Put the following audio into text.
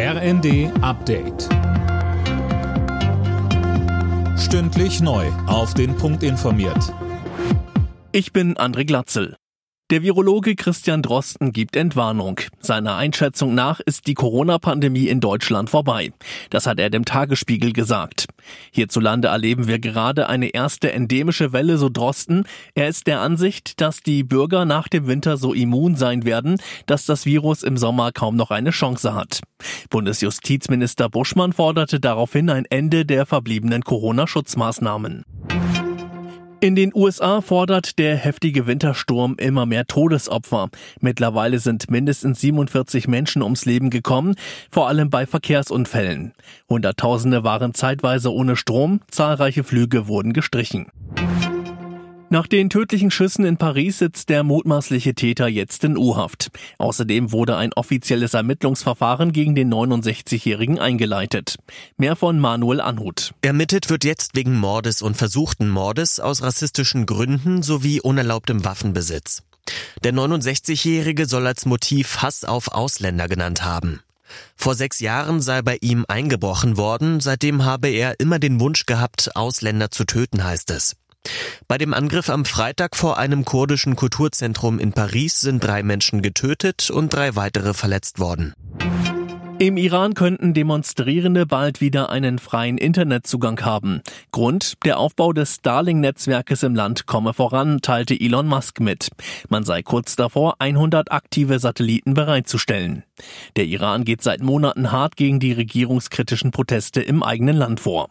RND Update. Stündlich neu. Auf den Punkt informiert. Ich bin André Glatzel. Der Virologe Christian Drosten gibt Entwarnung. Seiner Einschätzung nach ist die Corona-Pandemie in Deutschland vorbei. Das hat er dem Tagesspiegel gesagt. Hierzulande erleben wir gerade eine erste endemische Welle, so Drosten. Er ist der Ansicht, dass die Bürger nach dem Winter so immun sein werden, dass das Virus im Sommer kaum noch eine Chance hat. Bundesjustizminister Buschmann forderte daraufhin ein Ende der verbliebenen Corona-Schutzmaßnahmen. In den USA fordert der heftige Wintersturm immer mehr Todesopfer. Mittlerweile sind mindestens 47 Menschen ums Leben gekommen, vor allem bei Verkehrsunfällen. Hunderttausende waren zeitweise ohne Strom, zahlreiche Flüge wurden gestrichen. Nach den tödlichen Schüssen in Paris sitzt der mutmaßliche Täter jetzt in U-Haft. Außerdem wurde ein offizielles Ermittlungsverfahren gegen den 69-Jährigen eingeleitet. Mehr von Manuel Anhut. Ermittelt wird jetzt wegen Mordes und versuchten Mordes aus rassistischen Gründen sowie unerlaubtem Waffenbesitz. Der 69-Jährige soll als Motiv Hass auf Ausländer genannt haben. Vor sechs Jahren sei bei ihm eingebrochen worden, seitdem habe er immer den Wunsch gehabt, Ausländer zu töten, heißt es. Bei dem Angriff am Freitag vor einem kurdischen Kulturzentrum in Paris sind drei Menschen getötet und drei weitere verletzt worden. Im Iran könnten Demonstrierende bald wieder einen freien Internetzugang haben. Grund, der Aufbau des Starlink-Netzwerkes im Land komme voran, teilte Elon Musk mit. Man sei kurz davor, 100 aktive Satelliten bereitzustellen. Der Iran geht seit Monaten hart gegen die regierungskritischen Proteste im eigenen Land vor.